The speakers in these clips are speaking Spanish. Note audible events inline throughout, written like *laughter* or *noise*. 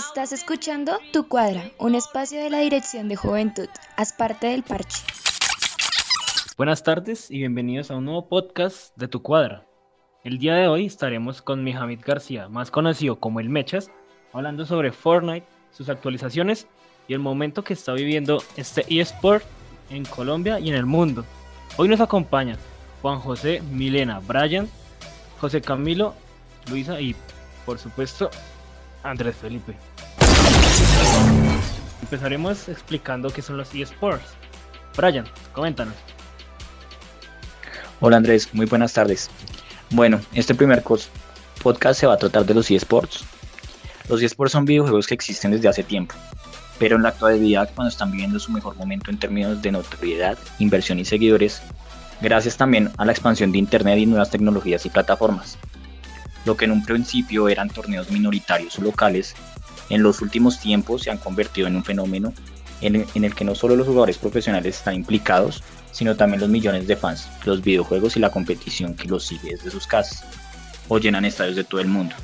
Estás escuchando Tu Cuadra, un espacio de la Dirección de Juventud. Haz parte del parche. Buenas tardes y bienvenidos a un nuevo podcast de Tu Cuadra. El día de hoy estaremos con Mihamid García, más conocido como el Mechas, hablando sobre Fortnite, sus actualizaciones y el momento que está viviendo este eSport en Colombia y en el mundo. Hoy nos acompañan Juan José, Milena, Brian, José Camilo, Luisa y, por supuesto, Andrés Felipe. Empezaremos explicando qué son los eSports. Brian, coméntanos. Hola Andrés, muy buenas tardes. Bueno, este primer podcast se va a tratar de los eSports. Los eSports son videojuegos que existen desde hace tiempo, pero en la actualidad cuando están viviendo su mejor momento en términos de notoriedad, inversión y seguidores, gracias también a la expansión de Internet y nuevas tecnologías y plataformas. Lo que en un principio eran torneos minoritarios o locales, en los últimos tiempos se han convertido en un fenómeno en el, que no solo los jugadores profesionales están implicados, sino también los millones de fans, los videojuegos y la competición que los sigue desde sus casas, o llenan estadios de todo el mundo.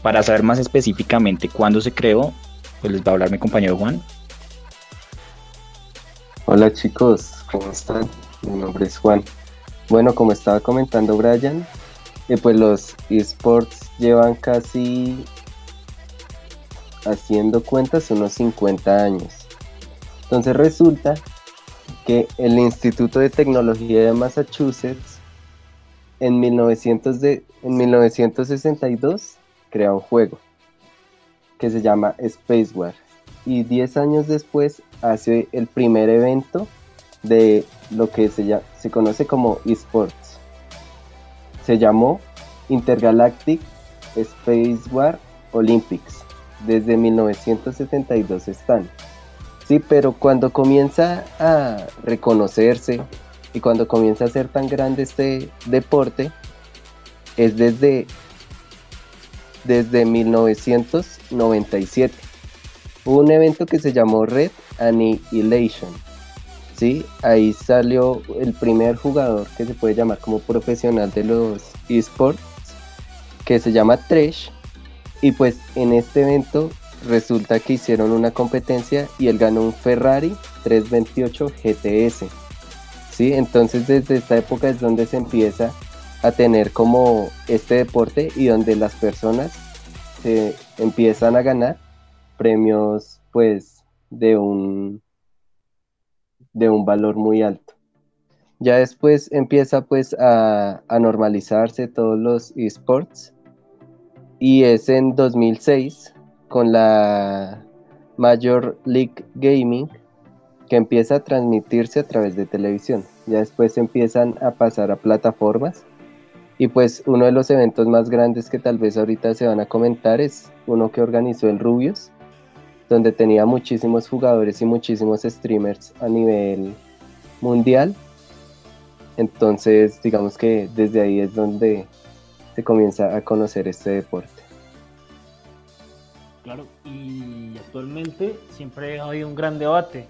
Para saber más específicamente cuándo se creó, pues les va a hablar mi compañero Juan. Hola chicos, ¿cómo están? Mi nombre es Juan. Bueno, como estaba comentando Brian, eh, pues los esports llevan casi haciendo cuentas unos 50 años. Entonces resulta que el Instituto de Tecnología de Massachusetts en, 1900 de, en 1962 crea un juego que se llama Space War y 10 años después hace el primer evento de lo que se, se conoce como esports. Se llamó Intergalactic Space War Olympics. Desde 1972 están. Sí, pero cuando comienza a reconocerse y cuando comienza a ser tan grande este deporte, es desde, desde 1997. Hubo un evento que se llamó Red Annihilation ¿sí? Ahí salió el primer jugador que se puede llamar como profesional de los esports, que se llama Tresh. Y pues en este evento resulta que hicieron una competencia y él ganó un Ferrari 328 GTS. ¿sí? Entonces desde esta época es donde se empieza a tener como este deporte y donde las personas se empiezan a ganar premios pues de un de un valor muy alto. Ya después empieza pues a, normalizarse todos los esports y es en 2006 con la Major League Gaming que empieza a transmitirse a través de televisión. Ya después empiezan a pasar a plataformas y pues uno de los eventos más grandes que tal vez ahorita se van a comentar es uno que organizó el Rubius, donde tenía muchísimos jugadores y muchísimos streamers a nivel mundial. Entonces, digamos que desde ahí es donde se comienza a conocer este deporte. Claro, y actualmente siempre hay un gran debate.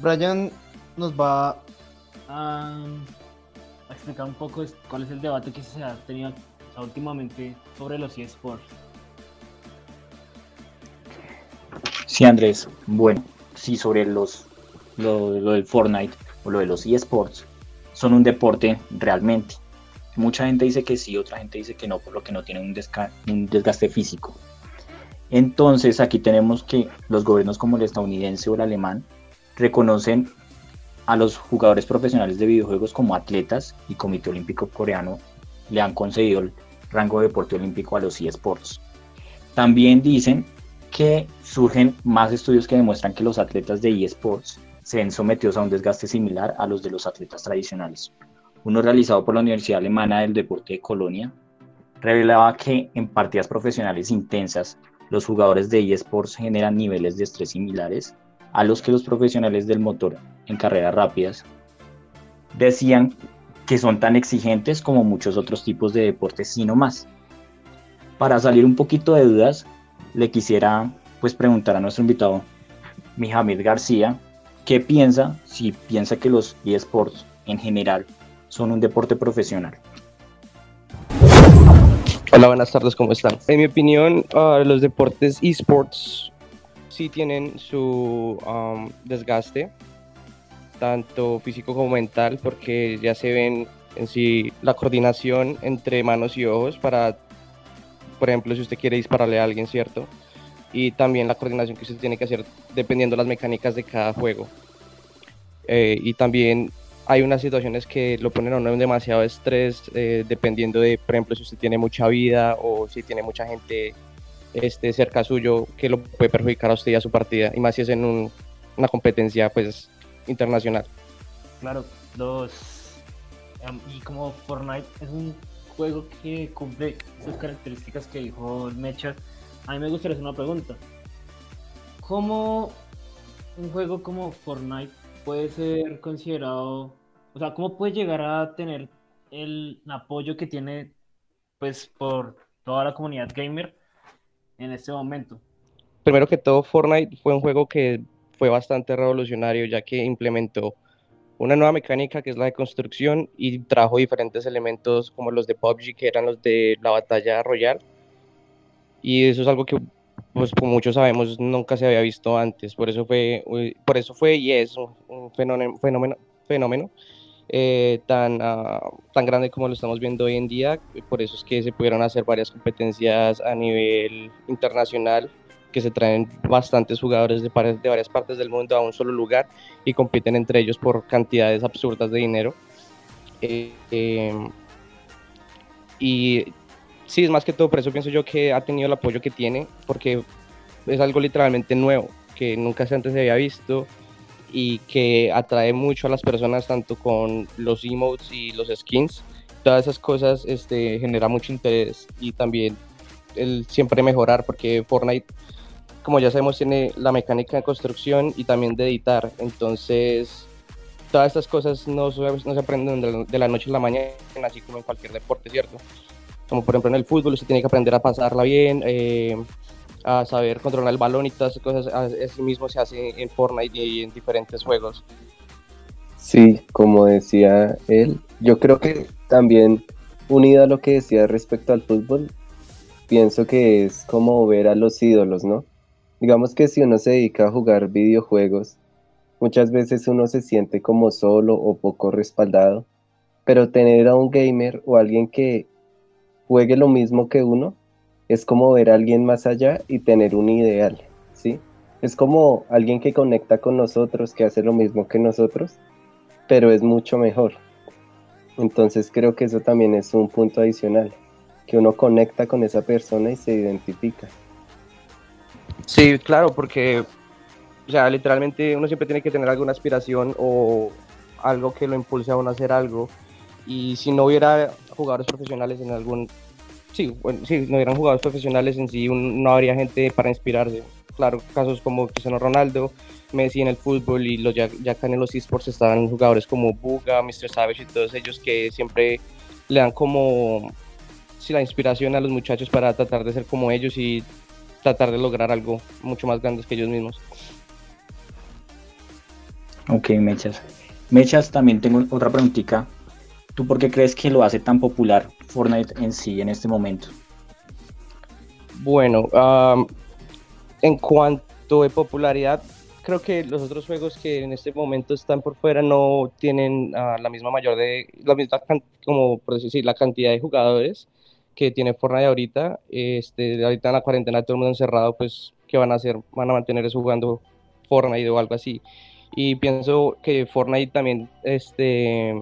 Brian nos va a, explicar un poco cuál es el debate que se ha tenido últimamente sobre los eSports. Sí, Andrés. Bueno, sí, sobre los, lo, del Fortnite o lo de los eSports, son un deporte realmente. Mucha gente dice que sí, otra gente dice que no, por lo que no tienen un, un desgaste físico. Entonces aquí tenemos que los gobiernos como el estadounidense o el alemán reconocen a los jugadores profesionales de videojuegos como atletas y Comité Olímpico Coreano le han concedido el rango de deporte olímpico a los eSports. También dicen que surgen más estudios que demuestran que los atletas de eSports se ven sometidos a un desgaste similar a los de los atletas tradicionales. Uno realizado por la Universidad Alemana del Deporte de Colonia revelaba que en partidas profesionales intensas los jugadores de eSports generan niveles de estrés similares a los que los profesionales del motor en carreras rápidas. Decían que son tan exigentes como muchos otros tipos de deportes, sino más. Para salir un poquito de dudas, le quisiera pues preguntar a nuestro invitado, Mihamid García, ¿qué piensa si piensa que los eSports en general son un deporte profesional? Hola, buenas tardes, ¿cómo están? En mi opinión, uh, los deportes esports sí tienen su um, desgaste, tanto físico como mental, porque ya se ven en sí la coordinación entre manos y ojos para, por ejemplo, si usted quiere dispararle a alguien, ¿cierto? Y también la coordinación que usted tiene que hacer dependiendo de las mecánicas de cada juego. Eh, y también hay unas situaciones que lo ponen a uno en demasiado estrés, eh, dependiendo de, por ejemplo, si usted tiene mucha vida o si tiene mucha gente este, cerca suyo, que lo puede perjudicar a usted y a su partida, y más si es en una competencia pues internacional. Claro, dos. y como Fortnite es un juego que cumple esas características que dijo Mecha, a mí me gustaría hacer una pregunta. ¿Cómo un juego como Fortnite puede ser considerado, o sea, cómo puede llegar a tener el apoyo que tiene, pues, por toda la comunidad gamer en este momento? Primero que todo, Fortnite fue un juego que fue bastante revolucionario, ya que implementó una nueva mecánica que es la de construcción y trajo diferentes elementos como los de PUBG, que eran los de la batalla royal. Y eso es algo que pues como muchos sabemos, nunca se había visto antes. Por eso fue, por eso fue y es un, fenómeno, fenómeno, fenómeno eh, tan, ah, tan grande como lo estamos viendo hoy en día. Por eso es que se pudieron hacer varias competencias a nivel internacional, que se traen bastantes jugadores de, de varias partes del mundo a un solo lugar y compiten entre ellos por cantidades absurdas de dinero. Eh, em, y sí, es más que todo, por eso pienso yo que ha tenido el apoyo que tiene, porque es algo literalmente nuevo, que nunca antes se había visto y que atrae mucho a las personas, tanto con los emotes y los skins. Todas esas cosas este, genera mucho interés y también el siempre mejorar, porque Fortnite, como ya sabemos, tiene la mecánica de construcción y también de editar. Entonces, todas estas cosas no, no se aprenden de la noche a la mañana, así como en cualquier deporte, ¿cierto? Como por ejemplo en el fútbol, usted tiene que aprender a pasarla bien, eh, a saber controlar el balón y todas esas cosas, así mismo se hace en Fortnite y en diferentes juegos. Sí, como decía él, yo creo que también unido a lo que decía respecto al fútbol, pienso que es como ver a los ídolos, ¿no? Digamos que si uno se dedica a jugar videojuegos, muchas veces uno se siente como solo o poco respaldado, pero tener a un gamer o alguien que juegue lo mismo que uno, es como ver a alguien más allá y tener un ideal, ¿sí? Es como alguien que conecta con nosotros, que hace lo mismo que nosotros, pero es mucho mejor. Entonces creo que eso también es un punto adicional, que uno conecta con esa persona y se identifica. Sí, claro, porque, o sea, literalmente uno siempre tiene que tener alguna aspiración o algo que lo impulse a uno a hacer algo. Y si no hubiera jugadores profesionales en algún... Sí, bueno, sí, no hubieran jugadores profesionales en sí, no habría gente para inspirarse. Claro, casos como Cristiano Ronaldo, Messi en el fútbol y los ya, ya acá en los esports estaban jugadores como Buga, Mr. Savage y todos ellos que siempre le dan como sí, la inspiración a los muchachos para tratar de ser como ellos y tratar de lograr algo mucho más grande que ellos mismos. Ok, Mechas. Mechas, también tengo otra preguntita ¿Tú por qué crees que lo hace tan popular Fortnite en sí en este momento? Bueno, en cuanto a popularidad, creo que los otros juegos que en este momento están por fuera no tienen ah, la misma mayor de la misma como por decir la cantidad de jugadores que tiene Fortnite ahorita. Este, ahorita en la cuarentena todo el mundo encerrado, pues qué van a hacer, van a mantenerse jugando Fortnite o algo así. Y pienso que Fortnite también este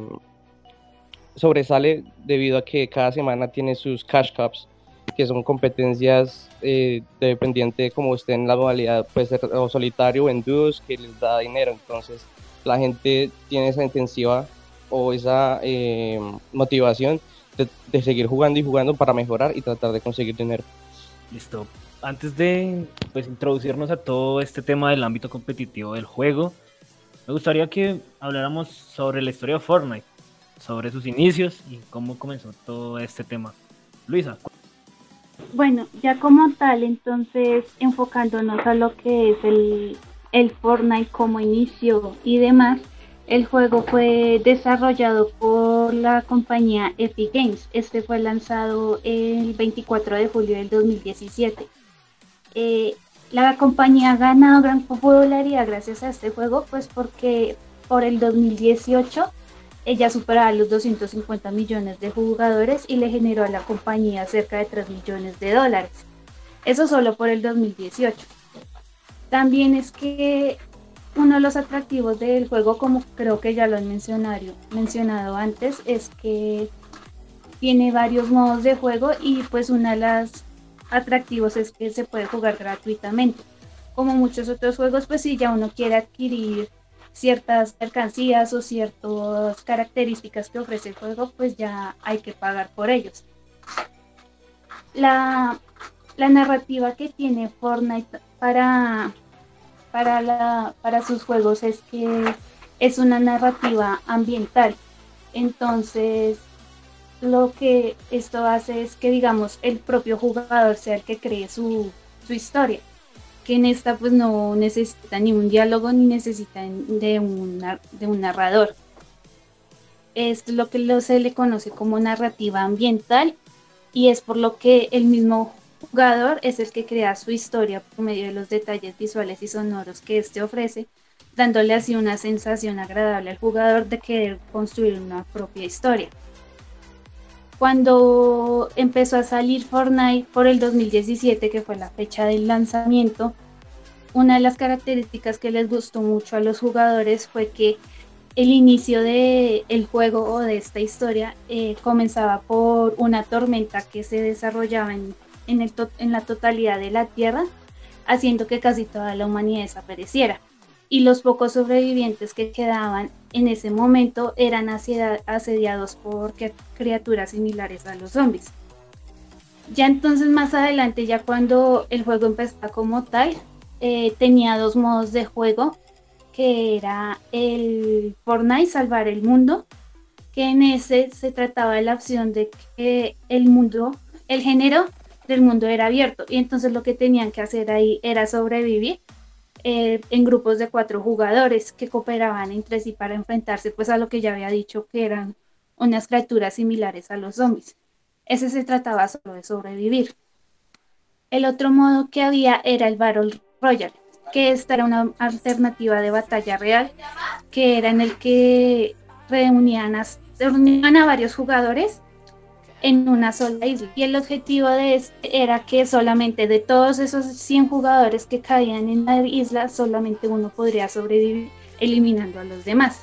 sobresale debido a que cada semana tiene sus cash cups, que son competencias eh, dependiente de cómo esté en la modalidad, puede ser o solitario o en dúos, que les da dinero. Entonces, la gente tiene esa intensiva o esa eh, motivación de, de, seguir jugando y jugando para mejorar y tratar de conseguir dinero. Listo. Antes de pues, introducirnos a todo este tema del ámbito competitivo del juego, me gustaría que habláramos sobre la historia de Fortnite sobre sus inicios y cómo comenzó todo este tema. Luisa. Bueno, ya como tal, entonces enfocándonos a lo que es el, el Fortnite como inicio y demás, El juego fue desarrollado por la compañía Epic Games. Este fue lanzado el 24 de julio del 2017. Eh, la compañía ha ganado gran popularidad gracias a este juego, pues porque por el 2018 ella superaba los 250 millones de jugadores y le generó a la compañía cerca de 3 millones de dólares. Eso solo por el 2018. También es que uno de los atractivos del juego, como creo que ya lo han mencionado, mencionado antes, es que tiene varios modos de juego y pues una de las atractivos es que se puede jugar gratuitamente. Como muchos otros juegos, pues si ya uno quiere adquirir ciertas mercancías o ciertas características que ofrece el juego, pues ya hay que pagar por ellos. La, la narrativa que tiene Fortnite para, para, la, para sus juegos es que es una narrativa ambiental. Entonces, lo que esto hace es que, digamos, el propio jugador sea el que cree su, historia. Que en esta, pues, no necesita ni un diálogo ni necesita de un, de un narrador. Es lo que se le conoce como narrativa ambiental y es por lo que el mismo jugador es el que crea su historia por medio de los detalles visuales y sonoros que éste ofrece, dándole así una sensación agradable al jugador de querer construir una propia historia. Cuando empezó a salir Fortnite por el 2017, que fue la fecha del lanzamiento, una de las características que les gustó mucho a los jugadores fue que el inicio del el juego o de esta historia eh, comenzaba por una tormenta que se desarrollaba en en, la totalidad de la Tierra, haciendo que casi toda la humanidad desapareciera. Y los pocos sobrevivientes que quedaban en ese momento eran asediados por criaturas similares a los zombies. Ya entonces más adelante, ya cuando el juego empezó como tal, eh, tenía dos modos de juego, que era el Fortnite, salvar el mundo, que en ese se trataba de la opción de que el mundo, el género del mundo era abierto y entonces lo que tenían que hacer ahí era sobrevivir eh, en grupos de cuatro jugadores que cooperaban entre sí para enfrentarse pues a lo que ya había dicho que eran unas criaturas similares a los zombies. Ese se trataba solo de sobrevivir. El otro modo que había era el Battle Royale, que esta era una alternativa de batalla real, que era en el que reunían a, reunían a varios jugadores en una sola isla. Y el objetivo de este era que solamente de todos esos 100 jugadores que caían en la isla, solamente uno podría sobrevivir eliminando a los demás.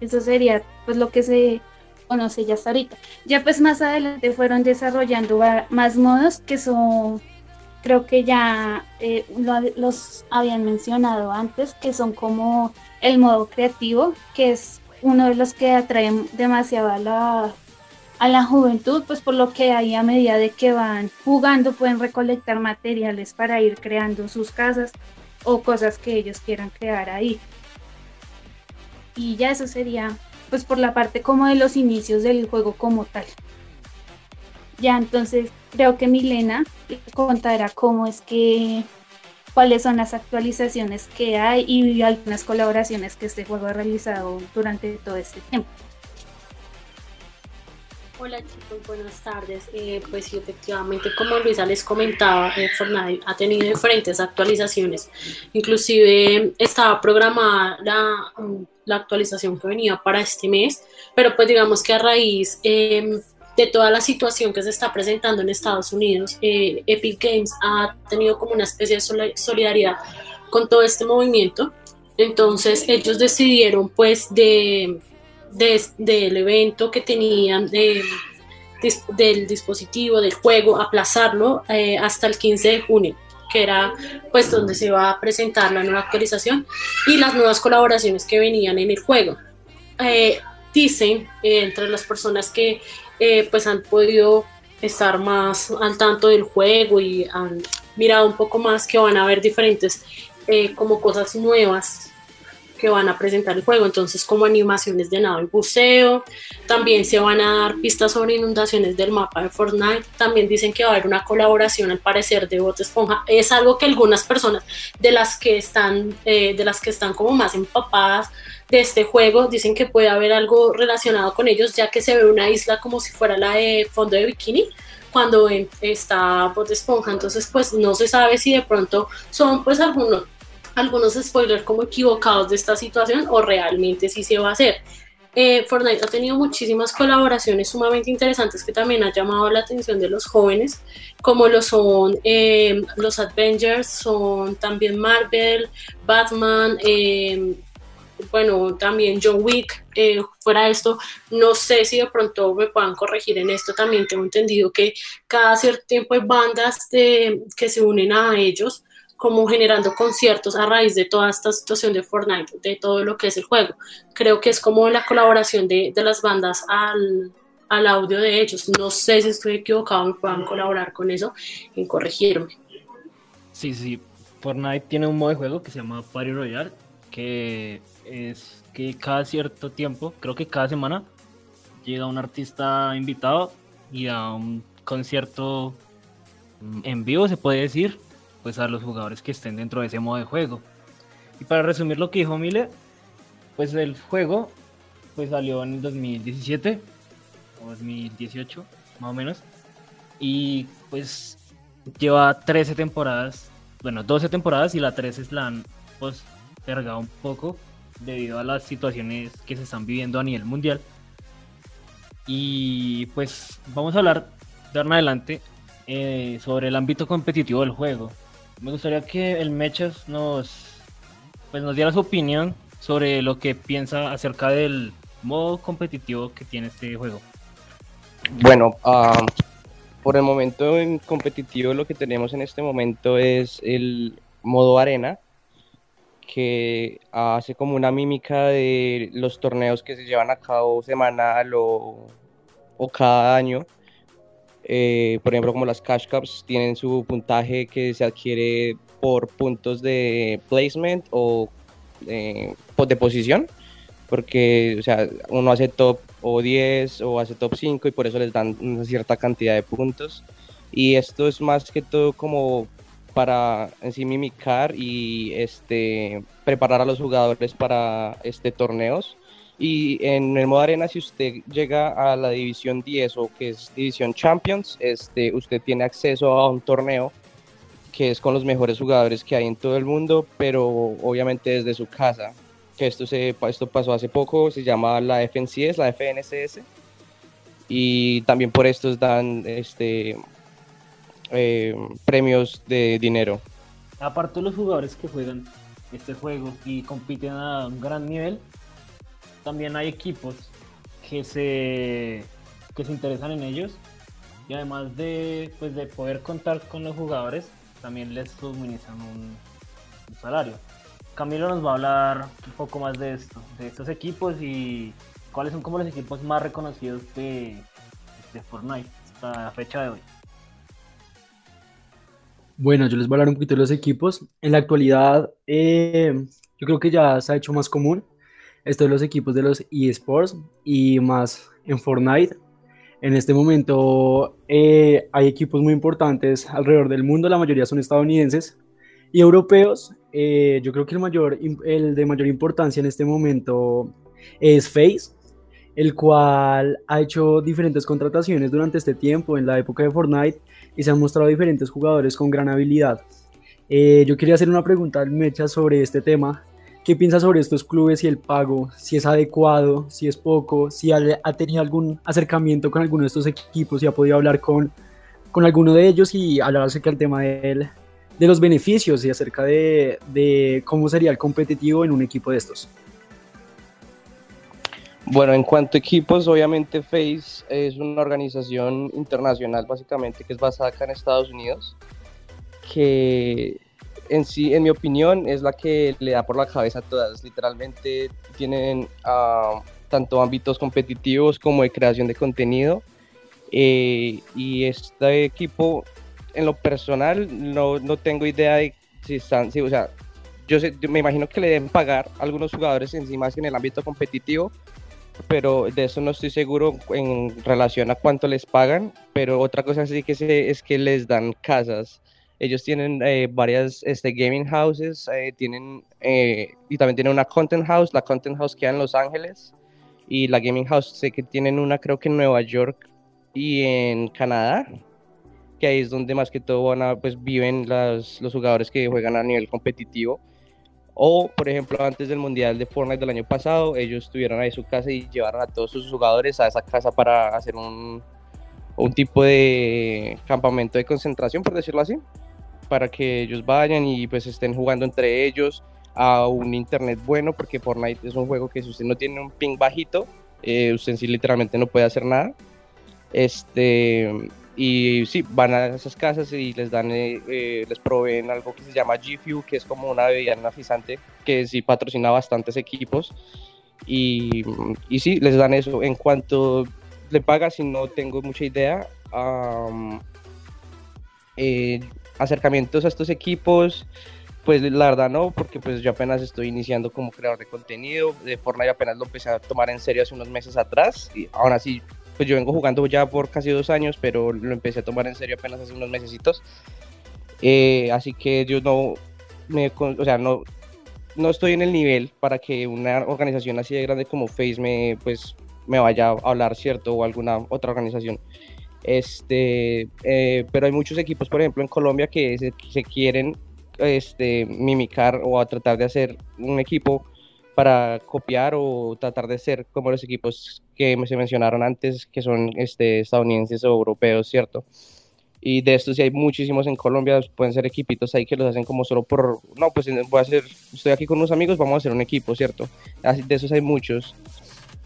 Eso sería pues lo que se conoce ya hasta ahorita. Ya pues más adelante fueron desarrollando más modos que son, creo que ya eh, los habían mencionado antes, que son como el modo creativo, que es uno de los que atraen demasiado a la, a la juventud, pues por lo que ahí a medida de que van jugando pueden recolectar materiales para ir creando sus casas o cosas que ellos quieran crear ahí. Y ya eso sería pues por la parte como de los inicios del juego como tal. Ya entonces creo que Milena contará cómo es que cuáles son las actualizaciones que hay y algunas colaboraciones que este juego ha realizado durante todo este tiempo. Hola chicos, buenas tardes. Eh, pues sí, efectivamente, como Luisa les comentaba, eh, Fortnite ha tenido diferentes actualizaciones. Inclusive estaba programada la, la, actualización que venía para este mes, pero pues digamos que a raíz eh, de toda la situación que se está presentando en Estados Unidos, eh, Epic Games ha tenido como una especie de solidaridad con todo este movimiento. Entonces ellos decidieron pues de, del evento que tenían de, del dispositivo, del juego, aplazarlo eh, hasta el 15 de junio que era pues donde se va a presentar la nueva actualización y las nuevas colaboraciones que venían en el juego. Eh, dicen entre las personas que eh, pues han podido estar más al tanto del juego y han mirado un poco más que van a haber diferentes eh, como cosas nuevas que van a presentar el juego, entonces como animaciones de nado y buceo, también se van a dar pistas sobre inundaciones del mapa de Fortnite, también dicen que va a haber una colaboración al parecer de Bot Esponja, es algo que algunas personas de las que están, eh, de las que están como más empapadas de este juego dicen que puede haber algo relacionado con ellos, ya que se ve una isla como si fuera la de fondo de bikini, cuando está Bot Esponja. Entonces, pues no se sabe si de pronto son pues algunos, algunos spoilers como equivocados de esta situación o realmente sí se va a hacer. Eh, Fortnite ha tenido muchísimas colaboraciones sumamente interesantes que también ha llamado la atención de los jóvenes, como lo son eh, los Avengers, son también Marvel, Batman, eh, bueno, también John Wick, eh, fuera esto, no sé si de pronto me puedan corregir en esto, también tengo entendido que cada cierto tiempo hay bandas de, que se unen a ellos, como generando conciertos a raíz de toda esta situación de Fortnite, de todo lo que es el juego. Creo que es como la colaboración de, de las bandas al, al audio de ellos. No sé si estoy equivocado, me puedan colaborar con eso en corregirme. Sí, sí. Fortnite tiene un modo de juego que se llama Party Royale, que es que cada cierto tiempo, creo que cada semana, llega un artista invitado y da un concierto en vivo, se puede decir, pues a los jugadores que estén dentro de ese modo de juego. Y para resumir lo que dijo Mile, pues el juego pues salió en el 2017 o 2018, más o menos. Y pues lleva 13 temporadas, bueno, 12 temporadas y la 13 es la han pues cargado un poco debido a las situaciones que se están viviendo a nivel mundial. Y pues vamos a hablar de ahora en adelante eh, sobre el ámbito competitivo del juego. Me gustaría que el Mechas nos, pues nos diera su opinión sobre lo que piensa acerca del modo competitivo que tiene este juego. Bueno, ah, por el momento en competitivo lo que tenemos en este momento es el modo arena, que hace como una mímica de los torneos que se llevan a cabo semanal o, o cada año. Eh, por ejemplo, como las Cash Cups tienen su puntaje que se adquiere por puntos de placement o eh, de posición, porque o sea, uno hace top o 10 o hace top 5 y por eso les dan una cierta cantidad de puntos. Y esto es más que todo como para en sí mimicar y este, preparar a los jugadores para este, torneos. Y en el modo arena, si usted llega a la división 10 o que es división Champions, este, usted tiene acceso a un torneo que es con los mejores jugadores que hay en todo el mundo, pero obviamente desde su casa. Que esto, se, esto pasó hace poco, se llama la FNCS, la FNCS. Y también por estos dan este, eh, premios de dinero. Aparte de los jugadores que juegan este juego y compiten a un gran nivel, también hay equipos que se, que se interesan en ellos y además de, pues, de poder contar con los jugadores, también les suministran un, salario. Camilo nos va a hablar un poco más de esto, de estos equipos y cuáles son como los equipos más reconocidos de, de Fortnite hasta la fecha de hoy. Bueno, yo les voy a hablar un poquito de los equipos. En la actualidad, eh, yo creo que ya se ha hecho más común esto de los equipos de los eSports y más en Fortnite. En este momento eh, hay equipos muy importantes alrededor del mundo, la mayoría son estadounidenses y europeos. Eh, yo creo que el, mayor, el de mayor importancia en este momento es Face, el cual ha hecho diferentes contrataciones durante este tiempo en la época de Fortnite y se han mostrado diferentes jugadores con gran habilidad. Eh, yo quería hacer una pregunta al Mecha sobre este tema. ¿Qué piensa sobre estos clubes y el pago? Si es adecuado, si es poco, si ha, tenido algún acercamiento con alguno de estos equipos, si ha podido hablar con, con alguno de ellos y hablar acerca del tema de, de los beneficios y acerca de, de cómo sería el competitivo en un equipo de estos. Bueno, en cuanto a equipos, obviamente FACE es una organización internacional básicamente que es basada acá en Estados Unidos, que en sí, en mi opinión, es la que le da por la cabeza a todas. Literalmente tienen uh, tanto ámbitos competitivos como de creación de contenido. Eh, y este equipo, en lo personal, no, no tengo idea de si están, si, o sea, yo, sé, me imagino que le deben pagar a algunos jugadores encima en el ámbito competitivo, pero de eso no estoy seguro en relación a cuánto les pagan, pero otra cosa sí que sé es que les dan casas. Ellos tienen eh, varias este, gaming houses, eh, tienen, eh, y también tienen una content house, la content house queda en Los Ángeles, y la gaming house sé que tienen una creo que en Nueva York y en Canadá, que ahí es donde más que todo van pues viven las, los jugadores que juegan a nivel competitivo. O, por ejemplo, antes del Mundial de Fortnite del año pasado, ellos tuvieron ahí su casa y llevaron a todos sus jugadores a esa casa para hacer un, un tipo de campamento de concentración, por decirlo así, para que ellos vayan y pues estén jugando entre ellos a un internet bueno, porque Fortnite es un juego que si usted no tiene un ping bajito, eh, usted sí literalmente no puede hacer nada. Este, y sí, van a esas casas y les dan, eh, eh, les proveen algo que se llama G Fuel, que es como una bebida energizante que sí patrocina bastantes equipos. Y, y sí, les dan eso. En cuanto le paga, si no tengo mucha idea, eh, acercamientos a estos equipos, pues la verdad no, porque pues yo apenas estoy iniciando como creador de contenido, de Fortnite apenas lo empecé a tomar en serio hace unos meses atrás, y aún así pues yo vengo jugando ya por casi dos años, pero lo empecé a tomar en serio apenas hace unos mesecitos. Eh, así que yo no, me, o sea, no, no estoy en el nivel para que una organización así de grande como Face me, pues, me vaya a hablar, ¿cierto? O alguna otra organización. Este, eh, pero hay muchos equipos, por ejemplo, en Colombia que se, se quieren este, mimicar o tratar de hacer un equipo para copiar o tratar de ser como los equipos que se mencionaron antes, que son este, estadounidenses o europeos, ¿cierto? Y de estos sí hay muchísimos en Colombia, pueden ser equipitos ahí que los hacen como solo por, no, pues voy a hacer, estoy aquí con unos amigos, vamos a hacer un equipo, ¿cierto? De esos hay muchos.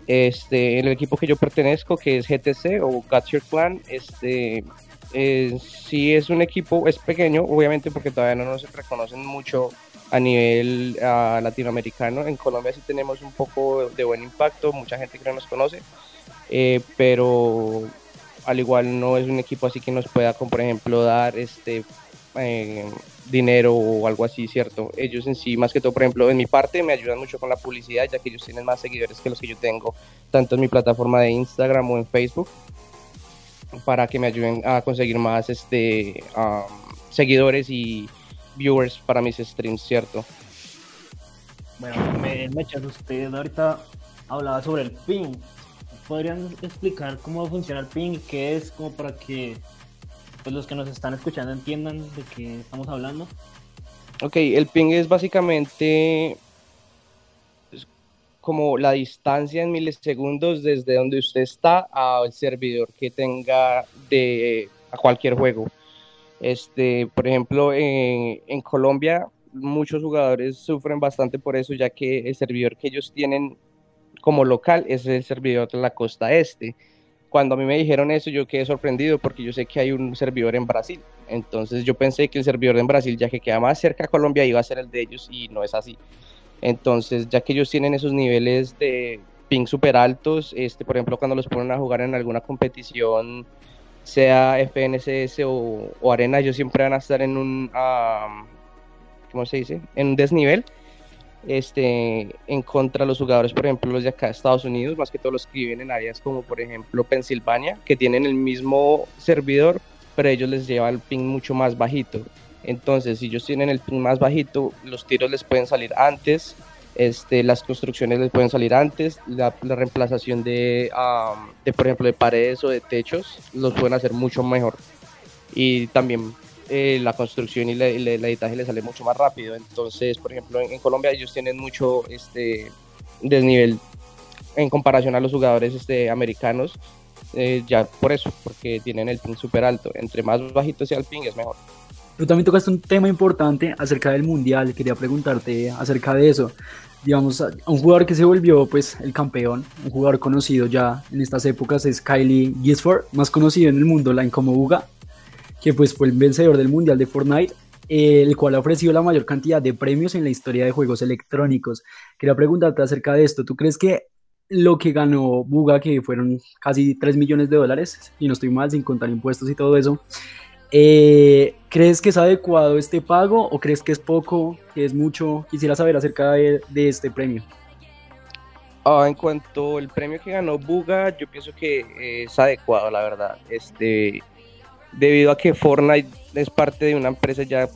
Este, el equipo que yo pertenezco, que es GTC o Got Your Clan, este, eh, sí es un equipo, es pequeño, obviamente porque todavía no nos reconocen mucho a nivel latinoamericano. En Colombia sí tenemos un poco de buen impacto, mucha gente que no nos conoce, eh, pero al igual no es un equipo así que nos pueda, por ejemplo, dar este eh, dinero o algo así, ¿cierto? Ellos en sí, más que todo, por ejemplo, en mi parte me ayudan mucho con la publicidad, ya que ellos tienen más seguidores que los que yo tengo, tanto en mi plataforma de Instagram o en Facebook, para que me ayuden a conseguir más este, seguidores y viewers para mis streams, ¿cierto? Bueno, me, echas usted ahorita hablaba sobre el ping. ¿Podrían explicar cómo funciona el ping? ¿Qué es? Como para que pues, los que nos están escuchando entiendan de qué estamos hablando. Ok, el ping es básicamente como la distancia en milisegundos desde donde usted está al servidor que tenga de a cualquier juego. Este, por ejemplo, en, Colombia muchos jugadores sufren bastante por eso, ya que el servidor que ellos tienen como local es el servidor de la costa este. Cuando a mí me dijeron eso, yo quedé sorprendido porque yo sé que hay un servidor en Brasil. Entonces yo pensé que el servidor en Brasil, ya que queda más cerca a Colombia, iba a ser el de ellos y no es así. Entonces, ya que ellos tienen esos niveles de ping super altos, este, por ejemplo, cuando los ponen a jugar en alguna competición sea FNCS o, Arena, ellos siempre van a estar en un, ¿cómo se dice? En un desnivel este, en contra de los jugadores, por ejemplo, los de acá de Estados Unidos, más que todos los que viven en áreas como, por ejemplo, Pensilvania, que tienen el mismo servidor, pero ellos les lleva el ping mucho más bajito. Entonces, si ellos tienen el ping más bajito, los tiros les pueden salir antes, este, las construcciones les pueden salir antes, la, reemplazación de, de, por ejemplo, de paredes o de techos, los pueden hacer mucho mejor. Y también eh, la construcción y el editaje les sale mucho más rápido. Entonces, por ejemplo, en, Colombia ellos tienen mucho este, desnivel en comparación a los jugadores este, americanos, eh, ya por eso, porque tienen el ping súper alto. Entre más bajito sea el ping, es mejor. Tú también tocaste un tema importante acerca del mundial. Quería preguntarte acerca de eso. Digamos, un jugador que se volvió pues el campeón, un jugador conocido ya en estas épocas es Kylie Gisford, más conocido en el mundo online como Uga, que pues fue el vencedor del mundial de Fortnite, el cual ha ofrecido la mayor cantidad de premios en la historia de juegos electrónicos. Quería preguntarte acerca de esto. ¿Tú crees que lo que ganó Buga, que fueron casi 3 millones de dólares, y no estoy mal, sin contar impuestos y todo eso, Eh, ¿Crees que es adecuado este pago o crees que es poco, que es mucho? Quisiera saber acerca de, de este premio. Ah, en cuanto al premio que ganó Buga, yo pienso que es adecuado, la verdad. Este, debido a que Fortnite es parte de una empresa ya,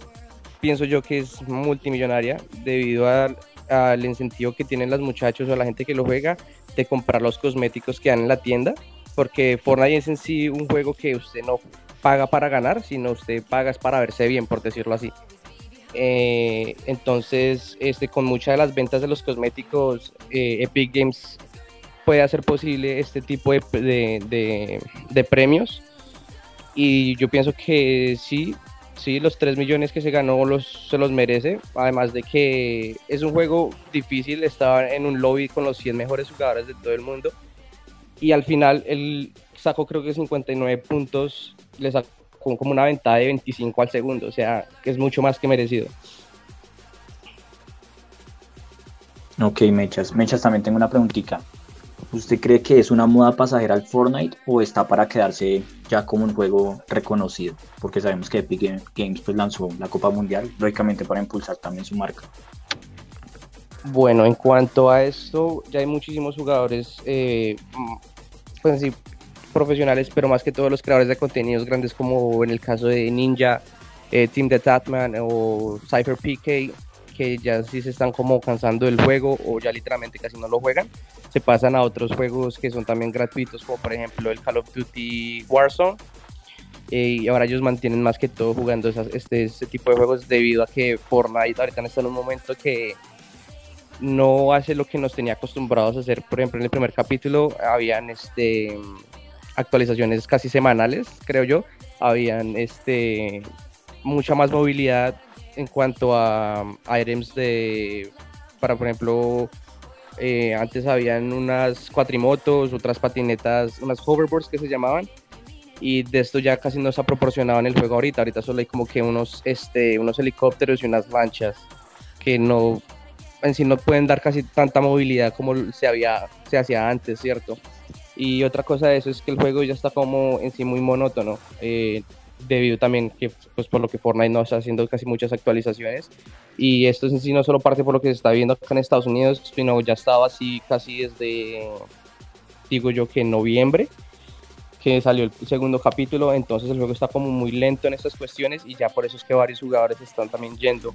pienso yo que es multimillonaria, debido al incentivo que tienen los muchachos o la gente que lo juega de comprar los cosméticos que dan en la tienda, porque Fortnite es en sí un juego que usted no paga para ganar, sino usted paga para verse bien, por decirlo así. Eh, entonces, este, con muchas de las ventas de los cosméticos, eh, Epic Games puede hacer posible este tipo de, de, de, premios. Y yo pienso que sí, sí, los 3 millones que se ganó los, se los merece. Además de que es un juego difícil, estaba en un lobby con los 100 mejores jugadores de todo el mundo. Y al final él sacó creo que 59 puntos le sacó como una ventaja de 25 al segundo, o sea, que es mucho más que merecido. Ok, Mechas. Mechas, también tengo una preguntita. ¿Usted cree que es una moda pasajera al Fortnite o está para quedarse ya como un juego reconocido? Porque sabemos que Epic Games pues, lanzó la Copa Mundial, lógicamente para impulsar también su marca. Bueno, en cuanto a esto, ya hay muchísimos jugadores, eh, pues profesionales, pero más que todos los creadores de contenidos grandes como en el caso de Ninja, eh, Team the Tatman o Cypher PK, que ya sí se están como cansando del juego o ya literalmente casi no lo juegan, se pasan a otros juegos que son también gratuitos, como por ejemplo el Call of Duty Warzone. Eh, y ahora ellos mantienen más que todo jugando este, este tipo de juegos debido a que Fortnite ahorita está en un momento que no hace lo que nos tenía acostumbrados a hacer. Por ejemplo, en el primer capítulo habían este actualizaciones casi semanales, creo yo. Habían este, mucha más movilidad en cuanto a items de, para por ejemplo, eh, antes habían unas cuatrimotos, otras patinetas, unas hoverboards que se llamaban, y de esto ya casi no se ha proporcionado en el juego ahorita. Ahorita solo hay como que unos, este, unos helicópteros y unas lanchas que no, en sí no pueden dar casi tanta movilidad como se, había, se hacía antes, ¿cierto? Y otra cosa de eso es que el juego ya está como en sí muy monótono, eh, debido también que, pues por lo que Fortnite no está haciendo casi muchas actualizaciones. Y esto en sí no solo parte por lo que se está viendo acá en Estados Unidos, sino ya estaba así casi desde, digo yo que en noviembre, que salió el segundo capítulo, entonces el juego está como muy lento en estas cuestiones y ya por eso es que varios jugadores están también yendo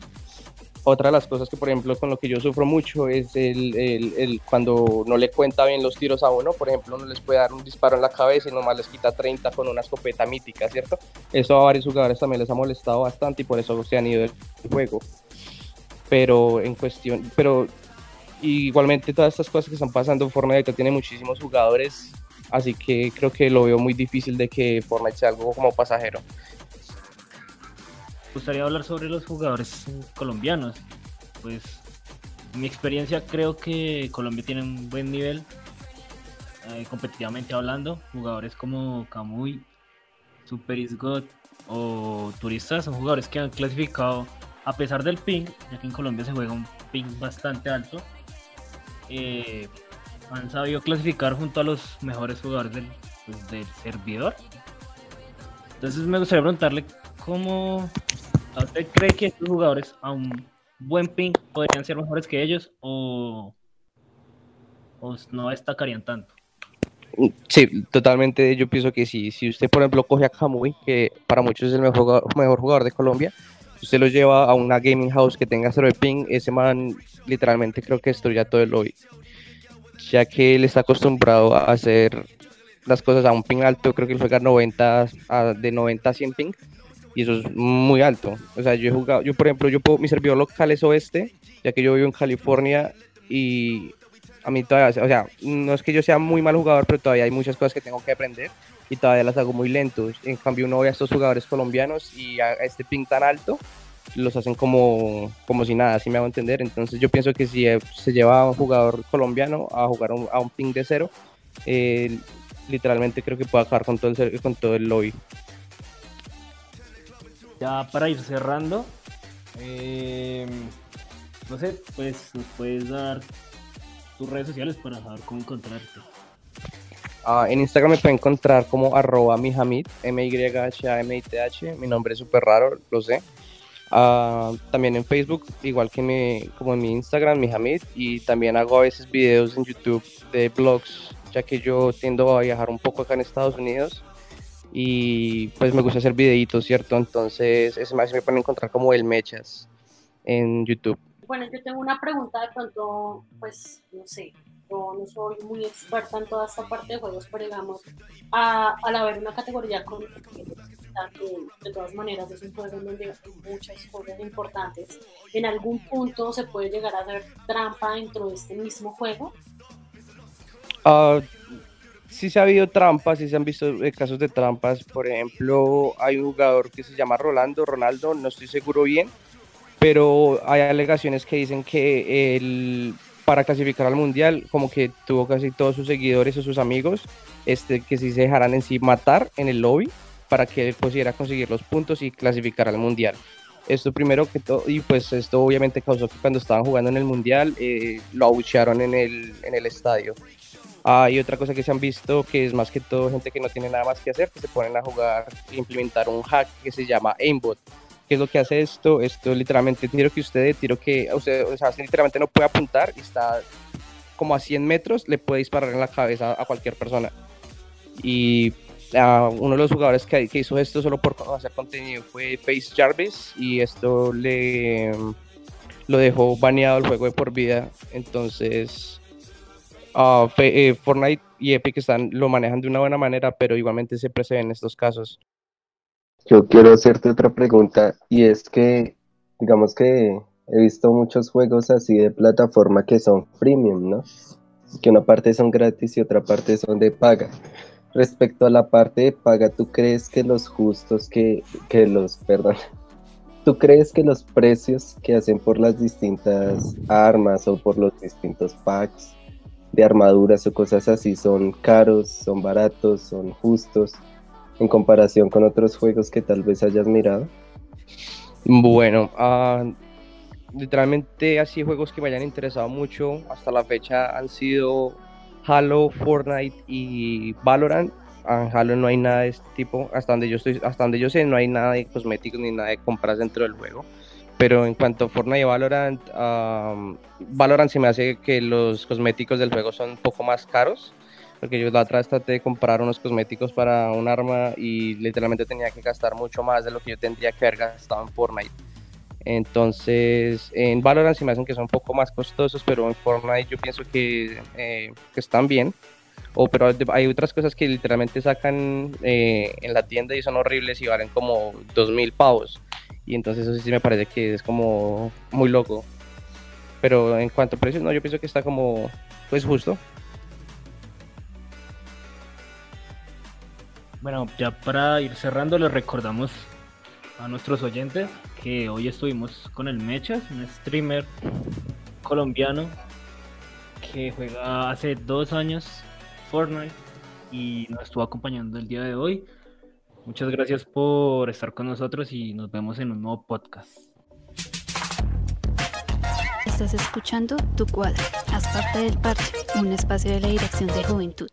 otra de las cosas que, por ejemplo, con lo que yo sufro mucho es el, el, el, cuando no le cuenta bien los tiros a uno. Por ejemplo, uno les puede dar un disparo en la cabeza y nomás les quita 30 con una escopeta mítica, ¿cierto? Eso a varios jugadores también les ha molestado bastante y por eso se han ido del juego. Pero en cuestión, pero igualmente todas estas cosas que están pasando en Fortnite tiene muchísimos jugadores, así que creo que lo veo muy difícil de que Fortnite sea algo como pasajero gustaría hablar sobre los jugadores colombianos. Pues en mi experiencia creo que Colombia tiene un buen nivel eh, competitivamente hablando. Jugadores como Camuy, Super o Turistas son jugadores que han clasificado a pesar del ping, ya que en Colombia se juega un ping bastante alto. Eh, han sabido clasificar junto a los mejores jugadores del, pues, del servidor. Entonces me gustaría preguntarle cómo ¿Usted cree que estos jugadores a un buen ping podrían ser mejores que ellos o, no destacarían tanto? Sí, totalmente. Yo pienso que sí. Si usted, por ejemplo, coge a Kamui, que para muchos es el mejor, jugador de Colombia, usted lo lleva a una gaming house que tenga cero de ping, ese man literalmente creo que destruye todo el lobby. Ya que él está acostumbrado a hacer las cosas a un ping alto, creo que él juega 90 de 90 a 100 ping y eso es muy alto. O sea, yo he jugado, yo por ejemplo, yo puedo, mi servidor local es oeste, ya que yo vivo en California y a mí todavía, o sea, no es que yo sea muy mal jugador, pero todavía hay muchas cosas que tengo que aprender y todavía las hago muy lentos. En cambio, uno ve a estos jugadores colombianos y a este ping tan alto, los hacen como, como si nada, así me hago entender. Entonces yo pienso que si se lleva a un jugador colombiano a jugar a un ping de cero, eh, literalmente creo que puede acabar con todo el, con todo el lobby ya para ir cerrando, eh, no sé, pues nos puedes dar tus redes sociales para saber cómo encontrarte. Ah, en Instagram me pueden encontrar como arroba mihamid, m y h a m i t h Mi nombre es súper raro, lo sé. Ah, también en Facebook, igual que mi, como en mi Instagram, mihamid. Y también hago a veces videos en YouTube de blogs, ya que yo tiendo a viajar un poco acá en Estados Unidos. Y pues me gusta hacer videitos, ¿cierto? Entonces, es más, me pueden encontrar como el Mechas en YouTube. Bueno, yo tengo una pregunta de pronto, pues, no sé, yo no soy muy experta en toda esta parte de juegos, pero digamos, a, al haber una categoría con de todas maneras es un juego donde hay muchas cosas importantes, ¿en algún punto se puede llegar a hacer trampa dentro de este mismo juego? Uh, sí se ha habido trampas, sí se han visto eh, casos de trampas. Por ejemplo, hay un jugador que se llama Rolando, Ronaldo, no estoy seguro bien, pero hay alegaciones que dicen que él para clasificar al mundial como que tuvo casi todos sus seguidores o sus amigos este que si se dejaran en sí matar en el lobby para que él pudiera conseguir los puntos y clasificar al mundial esto primero que todo y pues esto obviamente causó que cuando estaban jugando en el mundial eh, lo abuchearon en el, en el estadio hay otra cosa que se han visto que es más que todo gente que no tiene nada más que hacer que se ponen a jugar e implementar un hack que se llama aimbot ¿Qué es lo que hace esto? Esto literalmente tiro que usted, tiro que usted, o sea, literalmente no puede apuntar y está como a 100 metros, le puede disparar en la cabeza a cualquier persona. Y uno de los jugadores que, que, hizo esto solo por hacer contenido fue Face Jarvis y esto le lo dejó baneado el juego de por vida. Entonces, uh, Fortnite y Epic están, lo manejan de una buena manera, pero igualmente siempre se ven estos casos. Yo quiero hacerte otra pregunta y es que, digamos que he visto muchos juegos así de plataforma que son freemium, ¿no? Que una parte son gratis y otra parte son de paga. Respecto a la parte de paga, ¿tú crees que los justos que, que los, perdón, *laughs* ¿tú crees que los precios que hacen por las distintas armas o por los distintos packs de armaduras o cosas así son caros, son baratos, son justos? en comparación con otros juegos que tal vez hayas mirado? Bueno, uh, literalmente así juegos que me hayan interesado mucho hasta la fecha han sido Halo, Fortnite y Valorant. En Halo no hay nada de este tipo, hasta donde yo estoy, hasta donde yo sé no hay nada de cosméticos ni nada de compras dentro del juego. Pero en cuanto a Fortnite y Valorant, uh, Valorant se me hace que los cosméticos del juego son un poco más caros porque yo la otra vez traté de comprar unos cosméticos para un arma y literalmente tenía que gastar mucho más de lo que yo tendría que haber gastado en Fortnite. Entonces, en Valorant se me hacen que son un poco más costosos, pero en Fortnite yo pienso que, eh, que están bien. O, pero hay otras cosas que literalmente sacan eh, en la tienda y son horribles y valen como 2.000 pavos. Y entonces eso sí me parece que es como muy loco. Pero en cuanto a precios, no, yo pienso que está como, pues justo. Bueno, ya para ir cerrando, les recordamos a nuestros oyentes que hoy estuvimos con el Mechas, un streamer colombiano que juega hace dos años Fortnite y nos estuvo acompañando el día de hoy. Muchas gracias por estar con nosotros y nos vemos en un nuevo podcast. Estás escuchando Tu Cuadra, haz parte del parche, un espacio de la Dirección de Juventud.